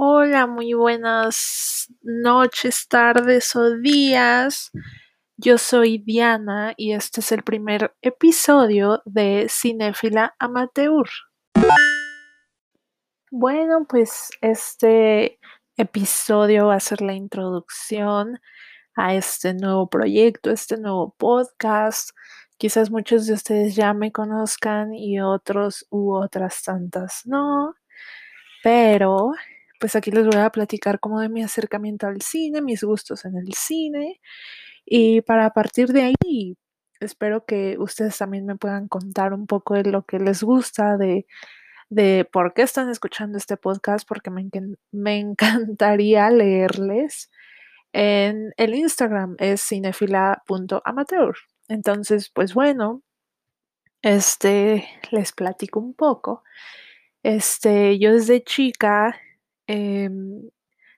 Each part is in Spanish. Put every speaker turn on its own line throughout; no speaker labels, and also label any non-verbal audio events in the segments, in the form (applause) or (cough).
Hola, muy buenas noches, tardes o días. Yo soy Diana y este es el primer episodio de Cinéfila Amateur. Bueno, pues este episodio va a ser la introducción a este nuevo proyecto, este nuevo podcast. Quizás muchos de ustedes ya me conozcan y otros u otras tantas no, pero pues aquí les voy a platicar como de mi acercamiento al cine, mis gustos en el cine y para partir de ahí espero que ustedes también me puedan contar un poco de lo que les gusta, de, de por qué están escuchando este podcast, porque me, (laughs) me encantaría leerles. En el Instagram es cinefila.amateur. Entonces, pues bueno, este, les platico un poco. Este, yo desde chica Em,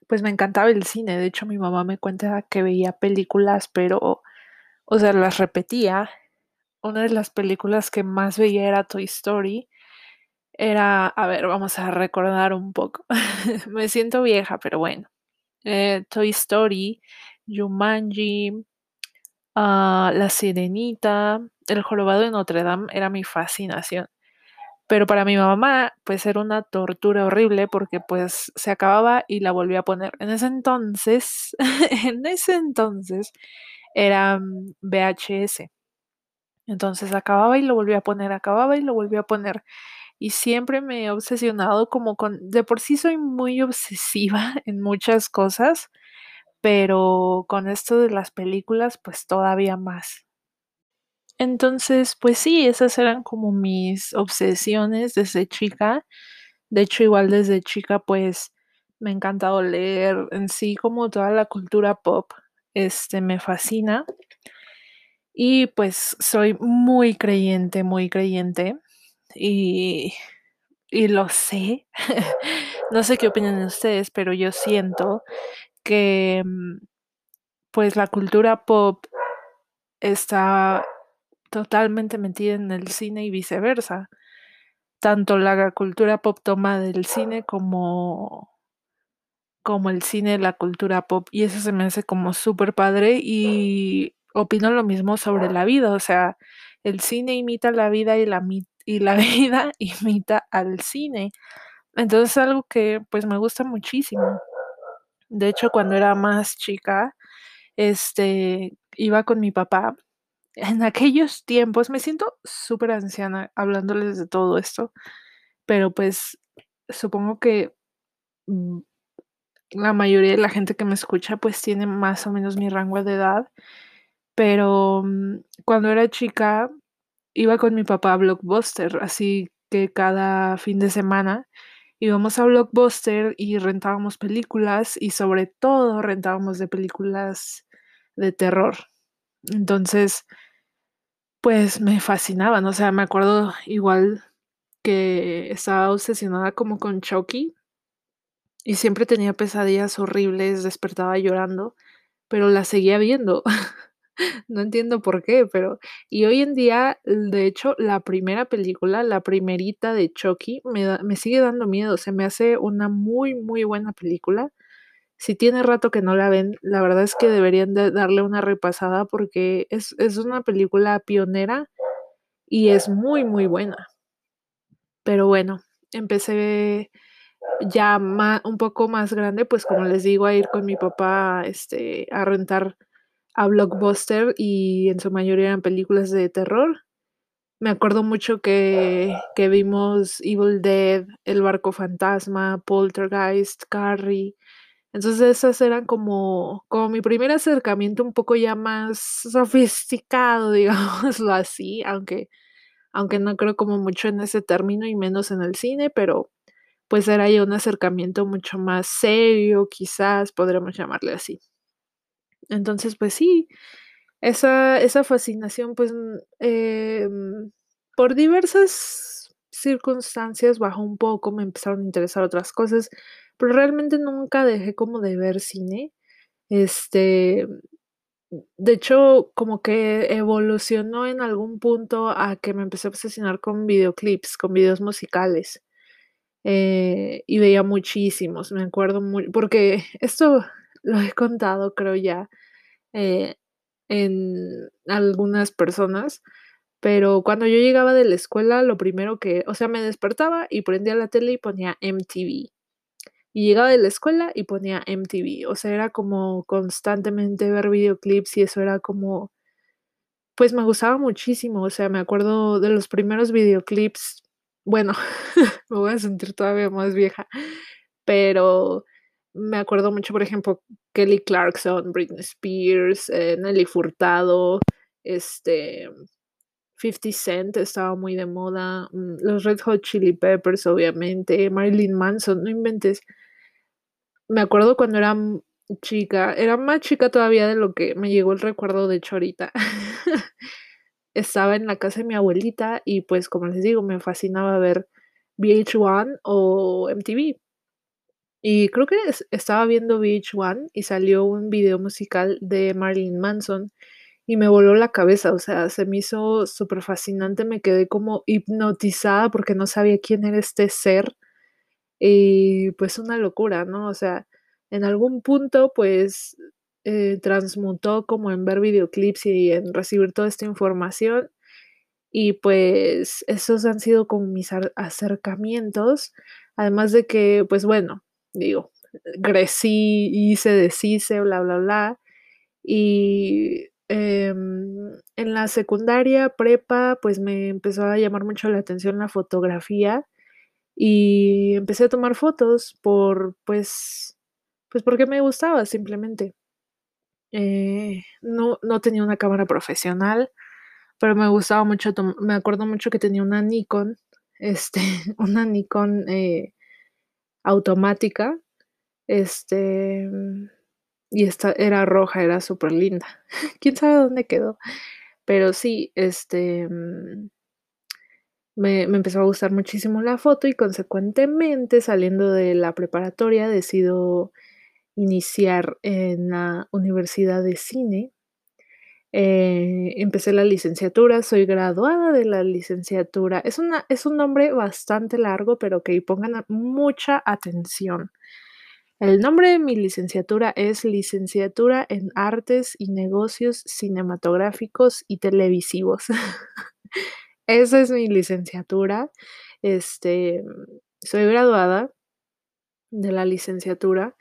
pues me encantaba el cine. De hecho, mi mamá me cuenta que veía películas, pero, o sea, las repetía. Una de las películas que más veía era Toy Story. Era, a ver, vamos a recordar un poco. (laughs) me siento vieja, pero bueno. Eh, Toy Story, Jumanji, ah, La Sirenita, El Jorobado de Notre Dame era mi fascinación. Pero para mi mamá, pues era una tortura horrible porque pues se acababa y la volvía a poner. En ese entonces, (laughs) en ese entonces era mm, VHS. Entonces acababa y lo volvía a poner, acababa y lo volvía a poner. Y siempre me he obsesionado como con, de por sí soy muy obsesiva (laughs) en muchas cosas, pero con esto de las películas, pues todavía más. Entonces, pues sí, esas eran como mis obsesiones desde chica. De hecho, igual desde chica, pues me ha encantado leer en sí como toda la cultura pop. Este me fascina. Y pues soy muy creyente, muy creyente. Y, y lo sé. (laughs) no sé qué opinan ustedes, pero yo siento que mm, pues la cultura pop está totalmente metida en el cine y viceversa. Tanto la cultura pop toma del cine como, como el cine la cultura pop. Y eso se me hace como súper padre y opino lo mismo sobre la vida. O sea, el cine imita la vida y la, y la (laughs) vida imita al cine. Entonces es algo que pues me gusta muchísimo. De hecho, cuando era más chica, este, iba con mi papá en aquellos tiempos, me siento súper anciana hablándoles de todo esto, pero pues supongo que mm, la mayoría de la gente que me escucha pues tiene más o menos mi rango de edad, pero mm, cuando era chica iba con mi papá a Blockbuster, así que cada fin de semana íbamos a Blockbuster y rentábamos películas y sobre todo rentábamos de películas de terror. Entonces, pues me fascinaban, o sea, me acuerdo igual que estaba obsesionada como con Chucky y siempre tenía pesadillas horribles, despertaba llorando, pero la seguía viendo. (laughs) no entiendo por qué, pero y hoy en día, de hecho, la primera película, la primerita de Chucky, me, me sigue dando miedo, se me hace una muy, muy buena película. Si tiene rato que no la ven, la verdad es que deberían darle una repasada porque es, una película pionera y es muy, muy buena. Pero bueno, empecé ya un poco más grande, pues como les digo, a ir con mi papá este, a rentar a Blockbuster y en su mayoría eran películas de terror. Me acuerdo mucho que, que vimos Evil Dead, El Barco Fantasma, Poltergeist, Carrie, entonces esas eran como, como mi primer acercamiento un poco ya más sofisticado, (laughs) digámoslo así, aunque, aunque no creo como mucho en ese término y menos en el cine, pero pues era ya un acercamiento mucho más serio, quizás podríamos llamarle así. Entonces, pues sí, esa, esa fascinación, pues em, por diversas circunstancias bajó un poco, me empezaron a interesar otras cosas pero realmente nunca dejé como de ver cine. Este, de hecho, como que evolucionó en algún punto a que me empecé a obsesionar con videoclips, con videos musicales. eh, y veía muchísimos, me acuerdo muy porque (laughs) esto lo he contado, creo ya, eh, en algunas personas, pero cuando yo llegaba de la escuela, lo primero que o sea, me despertaba y prendía la tele y ponía MTV. Y llegaba de la escuela y ponía MTV, o sea, era como constantemente ver videoclips y eso era como pues me gustaba muchísimo, o sea, me acuerdo de los primeros videoclips, bueno, (laughs) me voy a sentir todavía más vieja, pero me acuerdo mucho, por ejemplo, Kelly Clarkson, Britney Spears, eh, Nelly Furtado, este, 50 Cent estaba muy de moda, mm, los Red Hot Chili Peppers, obviamente, Marilyn Manson, no inventes. Me acuerdo cuando era chica, era más chica todavía de lo que me llegó el recuerdo de hecho ahorita. (laughs) Estaba en la casa de mi abuelita y, pues, como les digo, me fascinaba ver VH1 o MTV. Y creo que estaba viendo VH1 y salió un video musical de Marilyn Manson y me voló la cabeza, o sea, se me hizo súper fascinante, me quedé como hipnotizada porque no sabía quién era este ser y, pues, una locura, ¿no? O sea, en algún punto, pues, eh, transmutó como en ver videoclips y en recibir toda esta información. Y, pues, esos han sido como mis acercamientos, además de que, pues, bueno, digo, crecí, hice, deshice, bla, bla, bla. Y, em, en la secundaria, prepa, pues, me empezó a llamar mucho la atención la fotografía, y empecé a tomar fotos por, pues pues, porque me gustaba simplemente. Eh, no no tenía una cámara profesional, pero me gustaba mucho me acuerdo mucho que tenía una Nikon, (laughs) este, una Nikon, eh, automática, este, y esta era roja, era superlinda. (laughs) Quién sabe dónde quedó, pero sí, este, mm me me empezó a gustar muchísimo la foto y consecuentemente, saliendo de la preparatoria, decido iniciar en la universidad de cine. Eh, empecé la licenciatura, soy graduada de la licenciatura. Es una es un nombre bastante largo, pero que pongan mucha atención. El nombre de mi licenciatura es Licenciatura en Artes y Negocios Cinematográficos y Televisivos. (laughs) Esa es mi licenciatura. Este, soy graduada de la licenciatura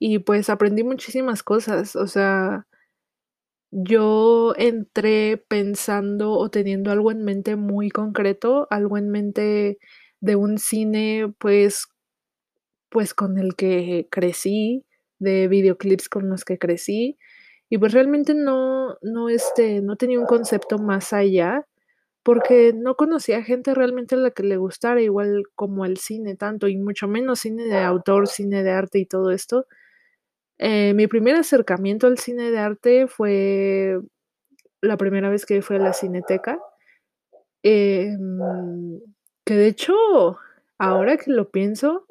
y, pues, aprendí muchísimas cosas, o sea, yo entré pensando o teniendo algo en mente muy concreto, algo en mente de un cine, pues pues, con el que crecí, de videoclips con los que crecí, y pues, realmente no no, este, no tenía un concepto más allá, porque no conocía gente realmente a la que le gustara igual como el cine tanto, y mucho menos cine de autor, cine de arte y todo esto. Eh, mi primer acercamiento al cine de arte fue la primera vez que fui a la Cineteca. Em, que de hecho, ahora que lo pienso,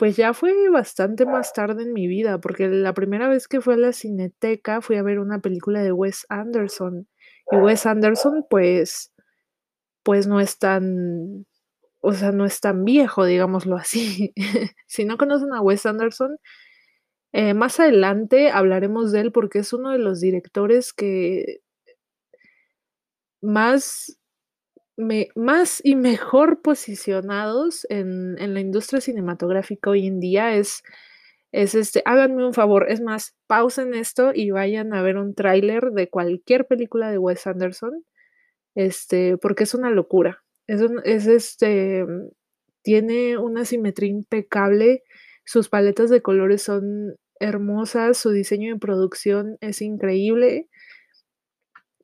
pues, ya fue bastante más tarde en mi vida, porque la primera vez que fui a la Cineteca fui a ver una película de Wes Anderson, y Wes Anderson, pues pues, no es tan o sea, no es tan viejo, digámoslo así. (laughs) Si no conocen a Wes Anderson, eh, más adelante hablaremos de él, porque es uno de los directores que más más y mejor posicionados en en la industria cinematográfica hoy en día es es, este háganme un favor, es más, pausen esto y vayan a ver un tráiler de cualquier película de Wes Anderson, este, porque es una locura. Es un es, este, tiene una simetría impecable, sus paletas de colores son hermosas, su diseño de producción es increíble.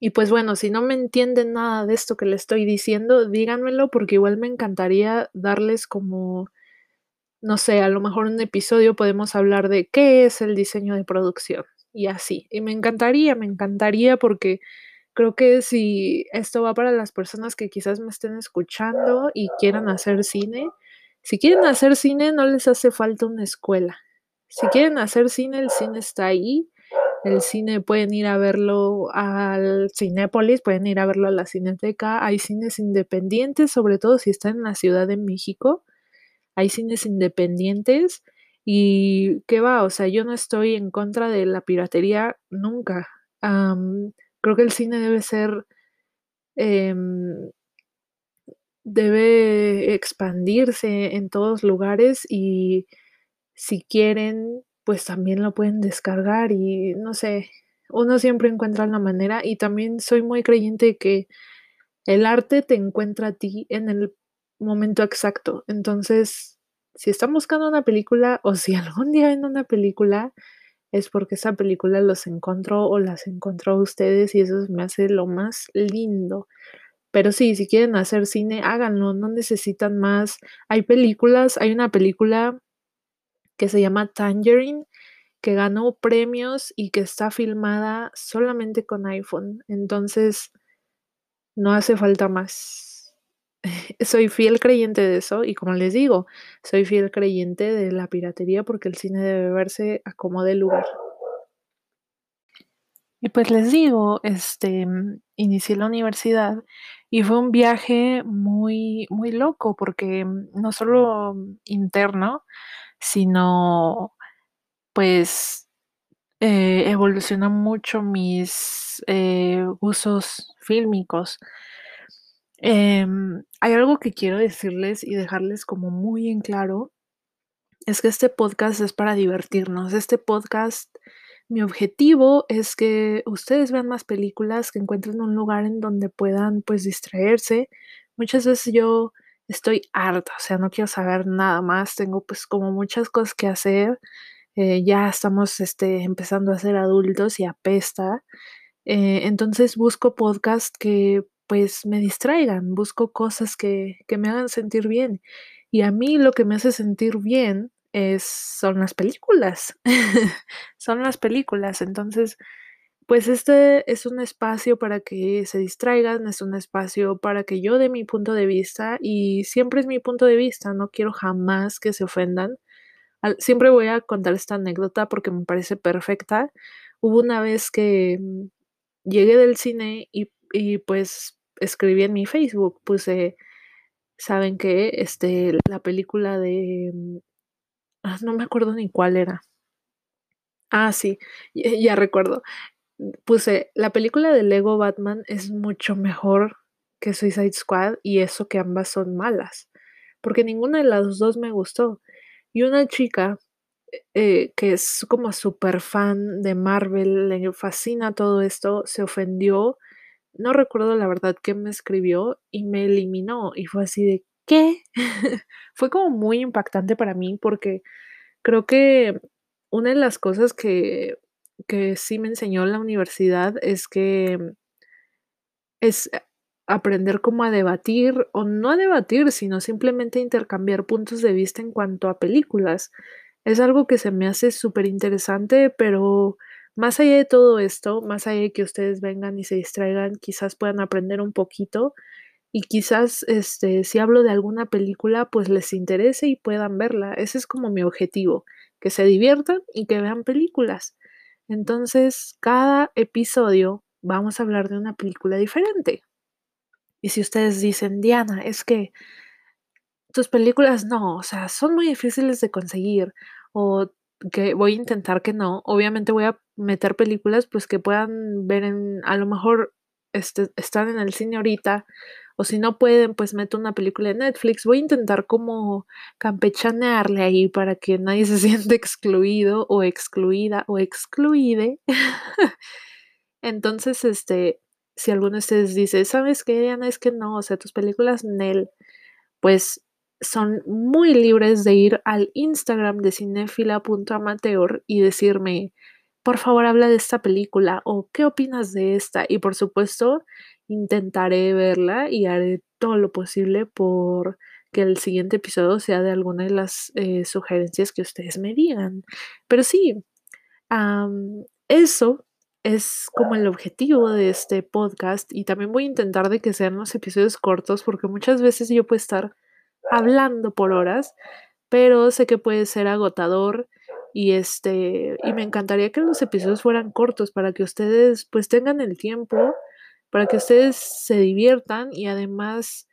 Y, pues, bueno, si no me entienden nada de esto que le estoy diciendo, díganmelo, porque igual me encantaría darles como, no sé, a lo mejor en un episodio podemos hablar de qué es el diseño de producción, y así. Y me encantaría, me encantaría, porque creo que si esto va para las personas que quizás me estén escuchando y quieran hacer cine, si quieren hacer cine, no les hace falta una escuela. Si quieren hacer cine, el cine está ahí. El cine pueden ir a verlo al Cinépolis, pueden ir a verlo a la Cineteca. Hay cines independientes, sobre todo si están en la Ciudad de México. hay cines independientes y qué va, o sea, yo no estoy en contra de la piratería nunca. creo que el cine debe ser, em, debe expandirse en todos lugares y si quieren, pues también lo pueden descargar y no sé, uno siempre encuentra la manera y también soy muy creyente que el arte te encuentra a ti en el momento exacto. Entonces, si están buscando una película o si (laughs) algún día ven una película, es porque esa película los encontró o las encontró a ustedes y eso me hace lo más lindo. Pero sí, si quieren hacer cine, háganlo, no necesitan más. Hay películas, hay una película que se llama Tangerine, que ganó premios y que está filmada solamente con iPhone. Entonces, no hace falta más. (laughs) soy fiel creyente de eso y como les digo, soy fiel creyente de la piratería porque el cine debe verse a como de lugar. Y pues les digo, este, inicié la universidad y fue un viaje muy, muy loco porque no solo interno, sino pues eh, evolucionan mucho mis eh, usos fílmicos. Em, hay algo que quiero decirles y dejarles como muy en claro, es que este podcast es para divertirnos. Este podcast, mi objetivo es que ustedes vean más películas, que encuentren un lugar en donde puedan pues distraerse. Muchas veces yo estoy harta, o sea, no quiero saber nada más, tengo pues como muchas cosas que hacer, eh, ya estamos este, empezando a ser adultos y apesta, eh, entonces busco podcasts que pues me distraigan, busco cosas que, que me hagan sentir bien y a mí lo que me hace sentir bien es, son las películas, (laughs) son las películas, entonces pues este es un espacio para que se distraigan, es un espacio para que yo dé mi punto de vista y siempre es mi punto de vista, no quiero jamás que se ofendan. Siempre voy a contar esta anécdota porque me parece perfecta. Hubo una vez que mm, llegué del cine y, pues escribí en mi Facebook, puse, ¿saben qué? Este, la película de... Mm, ah, no me acuerdo ni cuál era. Ah, sí, ya recuerdo puse, la película de Lego Batman es mucho mejor que Suicide Squad y eso que ambas son malas, porque ninguna de las dos me gustó. Y una chica eh, que es como súper fan de Marvel, le fascina todo esto, se ofendió, no recuerdo la verdad qué me escribió y me eliminó y fue así de, ¿qué? (laughs) fue como muy impactante para mí porque creo que una de las cosas que que sí me enseñó la universidad es que es eh, aprender cómo a debatir, o no a debatir, sino simplemente intercambiar puntos de vista en cuanto a películas. Es algo que se me hace súper interesante, pero más allá de todo esto, más allá de que ustedes vengan y se distraigan, quizás puedan aprender un poquito y quizás este, si hablo de alguna película, pues les interese y puedan verla. Ese es como mi objetivo, que se diviertan y que vean películas. Entonces, cada episodio vamos a hablar de una película diferente. Y si ustedes dicen, Diana, es que tus películas no, o sea, son muy difíciles de conseguir o que voy a intentar que no, obviamente voy a meter películas pues que puedan ver en, a lo mejor este, están en el cine ahorita o si no pueden, pues meto una película de Netflix. Voy a intentar como campechanearle ahí para que nadie (laughs) se siente excluido o excluida o excluide. (laughs) Entonces, este, si alguno de ustedes dice, ¿sabes qué, Diana? Es que no, o sea, tus películas Nel, pues son muy libres de ir al Instagram de cinefila.amateur y decirme, por favor, habla de esta película o qué opinas de esta. Y por supuesto, intentaré verla y haré todo lo posible por que el siguiente episodio sea de alguna de las eh, sugerencias que ustedes me digan. Pero sí, eso es como el objetivo de este podcast y también voy a intentar de que sean los episodios cortos porque muchas veces yo puedo estar hablando por horas, pero sé que puede ser agotador y este y me encantaría que los episodios fueran cortos para que ustedes pues tengan el tiempo para que ustedes se diviertan y además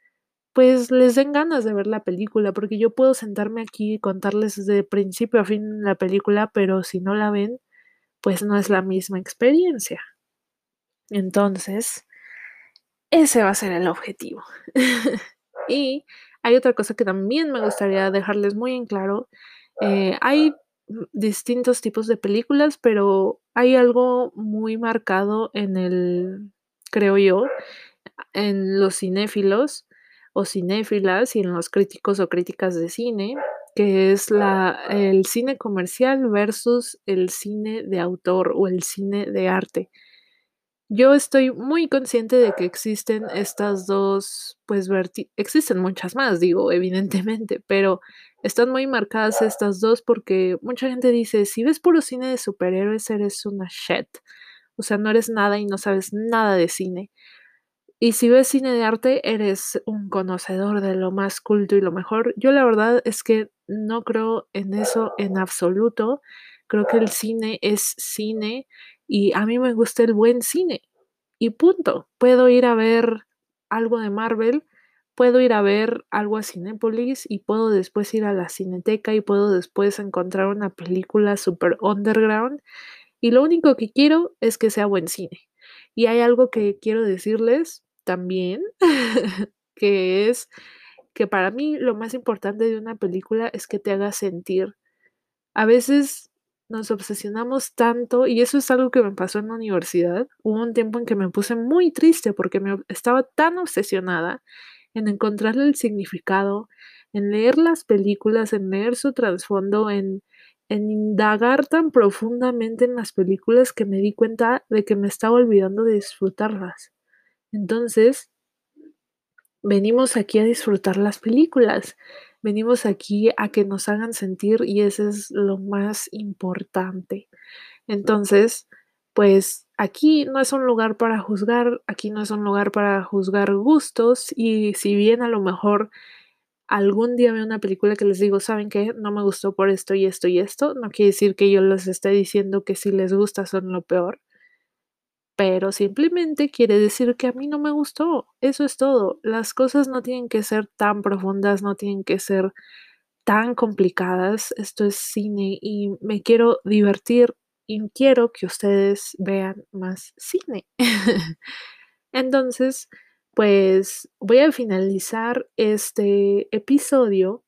pues les den ganas de ver la película, porque yo puedo sentarme aquí y contarles desde principio a fin la película, pero si no la ven, pues no es la misma experiencia. Entonces, ese va a ser el objetivo. (laughs) y hay otra cosa que también me gustaría dejarles muy en claro. Eh, hay distintos tipos de películas, pero hay algo muy marcado en el, creo yo, en los cinéfilos o cinéfilas y en los críticos o críticas de cine, que es la, el cine comercial versus el cine de autor o el cine de arte. Yo estoy muy consciente de que existen estas dos, pues existen muchas más, digo, (laughs) evidentemente, pero están muy marcadas estas dos porque mucha gente dice, si ves puro cine de superhéroes, eres una shit. O sea, no eres nada y no sabes nada de cine. Y si ves cine de arte, eres un conocedor de lo más culto y lo mejor. Yo la verdad es que no creo en eso en absoluto. Creo que el cine es cine y a mí me gusta el buen cine. Y punto. Puedo ir a ver algo de Marvel, puedo ir a ver algo a Cinépolis y puedo después ir a la cineteca y puedo después encontrar una película super underground. Y lo único que quiero es que sea buen cine. Y hay algo que quiero decirles también, (laughs) que es que para mí lo más importante de una película es que te haga sentir. A veces nos obsesionamos tanto y eso es algo que me pasó en la universidad. Hubo un tiempo en que me puse muy triste porque me estaba tan obsesionada en encontrarle el significado, en leer las películas, en leer su trasfondo, en, en indagar tan profundamente en las películas que me di cuenta de que me estaba olvidando de disfrutarlas. Entonces, venimos aquí a disfrutar las películas, venimos aquí a que nos hagan sentir y eso es lo más importante. Entonces, pues aquí no es un lugar para juzgar, aquí no es un lugar para juzgar gustos y si bien a lo mejor algún día veo una película que les digo, ¿saben qué? No me gustó por esto y esto y esto, no quiere decir que yo les esté diciendo que si les gusta son lo peor pero simplemente quiere decir que a mí no me gustó. Eso es todo. Las cosas no tienen que ser tan profundas, no tienen que ser tan complicadas. Esto es cine y me quiero divertir y quiero que ustedes vean más cine. (laughs) Entonces, pues voy a finalizar este episodio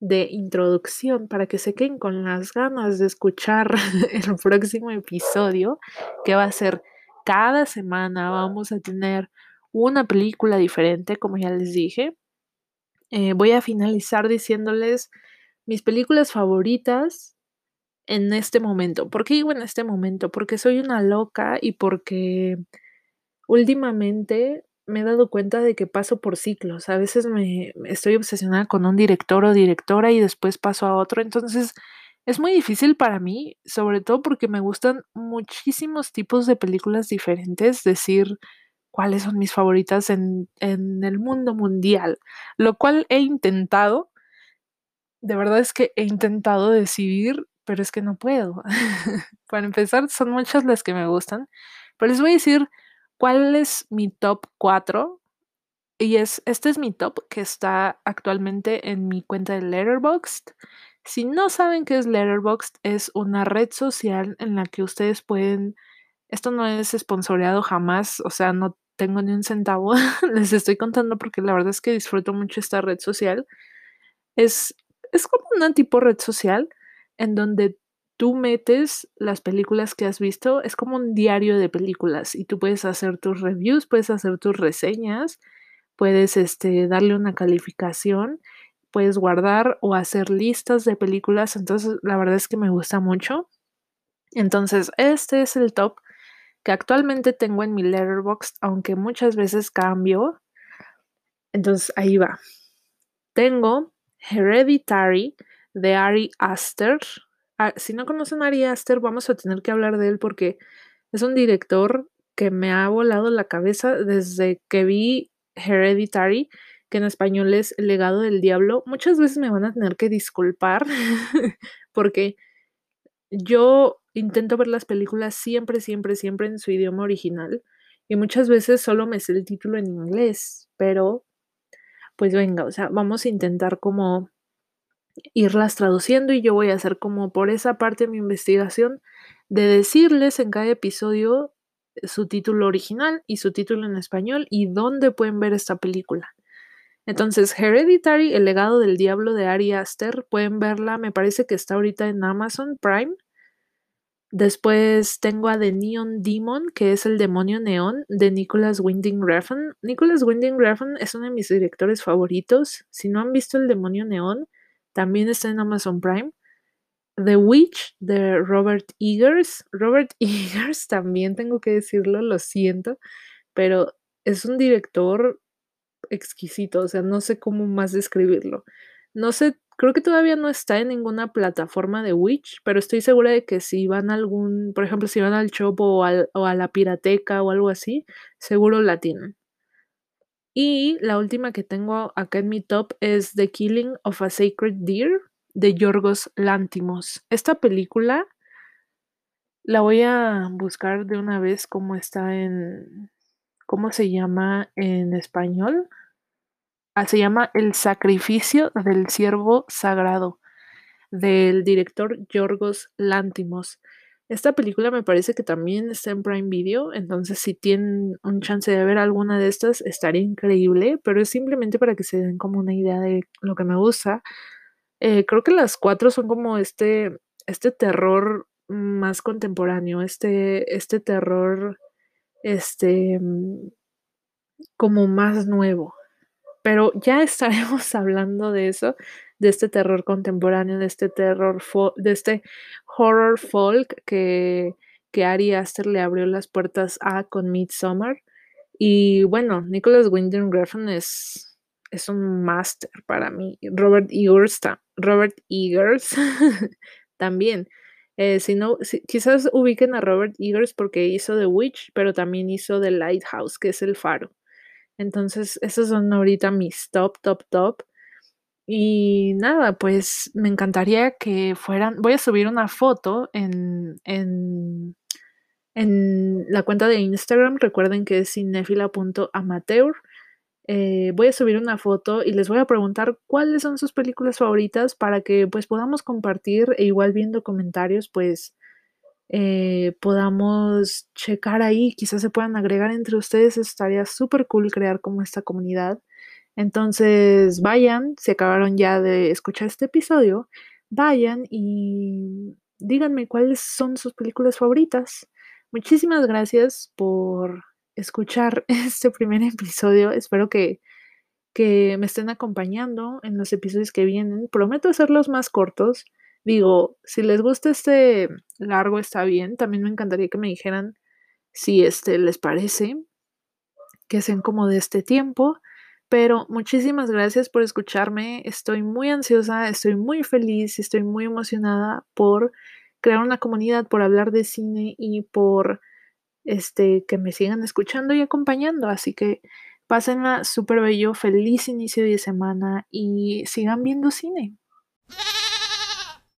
de introducción para que se queden con las ganas de escuchar (laughs) el próximo episodio que va a ser cada semana vamos a tener una película diferente, como ya les dije. Eh, voy a finalizar diciéndoles mis películas favoritas en este momento. ¿Por qué digo en este momento? Porque soy una loca y porque últimamente me he dado cuenta de que paso por ciclos. A veces me estoy obsesionada con un director o directora y después paso a otro. Entonces, es muy difícil para mí, sobre todo porque me gustan muchísimos tipos de películas diferentes, decir cuáles son mis favoritas en, en el mundo mundial, lo cual he intentado, de verdad es que he intentado decidir, pero es que no puedo. (laughs) para empezar, son muchas las que me gustan, pero les voy a decir cuál es mi top 4 y es, este es mi top que está actualmente en mi cuenta de Letterboxd. Si no saben qué es Letterboxd, es una red social en la que ustedes pueden, esto no es esponsoreado jamás, o sea, no tengo ni un centavo, (laughs) les estoy contando porque la verdad es que disfruto mucho esta red social. Es, es como una tipo red social en donde tú metes las películas que has visto, es como un diario de películas y tú puedes hacer tus reviews, puedes hacer tus reseñas, puedes este, darle una calificación puedes guardar o hacer listas de películas. Entonces, la verdad es que me gusta mucho. Entonces, este es el top que actualmente tengo en mi letterbox, aunque muchas veces cambio. Entonces, ahí va. Tengo Hereditary de Ari Aster. Ah, si no conocen a Ari Aster, vamos a tener que hablar de él porque es un director que me ha volado la cabeza desde que vi Hereditary que en español es El legado del diablo, muchas veces me van a tener que disculpar (laughs) porque yo intento ver las películas siempre, siempre, siempre en su idioma original y muchas veces solo me sé el título en inglés, pero pues venga, o sea, vamos a intentar como irlas traduciendo y yo voy a hacer como por esa parte de mi investigación de decirles en cada episodio su título original y su título en español y dónde pueden ver esta película. Entonces, Hereditary, El legado del diablo de Ari Aster, pueden verla, me parece que está ahorita en Amazon Prime. Después tengo a The Neon Demon, que es el demonio neón de Nicholas Winding Refn. Nicholas Winding Refn es uno de mis directores favoritos. Si no han visto el demonio neón, también está en Amazon Prime. The Witch de Robert Eggers. Robert (laughs) Eggers también tengo que decirlo, lo siento, pero es un director exquisito, o sea, no sé cómo más describirlo. No sé, creo que todavía no está en ninguna plataforma de Witch, pero estoy segura de que si van a algún, por ejemplo, si van al Shop o, o a la Pirateca o algo así, seguro la tienen. Y la última que tengo acá en mi top es The Killing of a Sacred Deer de Yorgos Lántimos. Esta película la voy a buscar de una vez cómo está en, ¿cómo se llama en español? Ah, se llama El sacrificio del siervo sagrado del director Yorgos Lántimos. Esta película me parece que también está en Prime Video, entonces si tienen un chance de ver alguna de estas estaría increíble, pero es simplemente para que se den como una idea de lo que me gusta. Eh, creo que las cuatro son como este, este terror más contemporáneo, este, este terror, este, mm, como más nuevo. Pero ya (laughs) estaremos hablando de eso de este terror contemporáneo, de este terror, de este horror folk que, que Ari Aster le abrió las puertas a con Midsommar. Y bueno, Nicholas Winding Refn es, es un máster para mí. Robert Eggers, Robert Eggers (laughs) también. Eh, si no, quizás ubiquen a Robert Eggers porque hizo The Witch, pero también hizo The Lighthouse, que es el faro. Entonces, esos son ahorita mis top, top, top. Y nada, pues me encantaría que fueran. Voy a subir una foto en, en, en la cuenta de Instagram. Recuerden que es cinefila.amateur. Eh, voy a subir una foto y les voy a preguntar cuáles son sus películas favoritas para que pues podamos compartir e igual viendo comentarios pues eh, podamos checar ahí, quizás se puedan agregar entre ustedes, estaría súper cool crear como esta comunidad. Entonces, vayan, si acabaron ya de escuchar este episodio, vayan y díganme cuáles son sus películas favoritas. Muchísimas gracias por escuchar (laughs) este primer episodio. Espero que, que me estén acompañando en los episodios que vienen. Prometo hacerlos más cortos. Digo, si les gusta este largo está bien. También me encantaría que me dijeran si este les parece que sean como de este tiempo. Pero muchísimas gracias por escucharme. Estoy muy ansiosa, estoy muy feliz, estoy muy emocionada por crear una comunidad, por hablar de cine y por este que me sigan escuchando y acompañando. Así que pásenla súper bello, feliz inicio de semana y sigan viendo cine.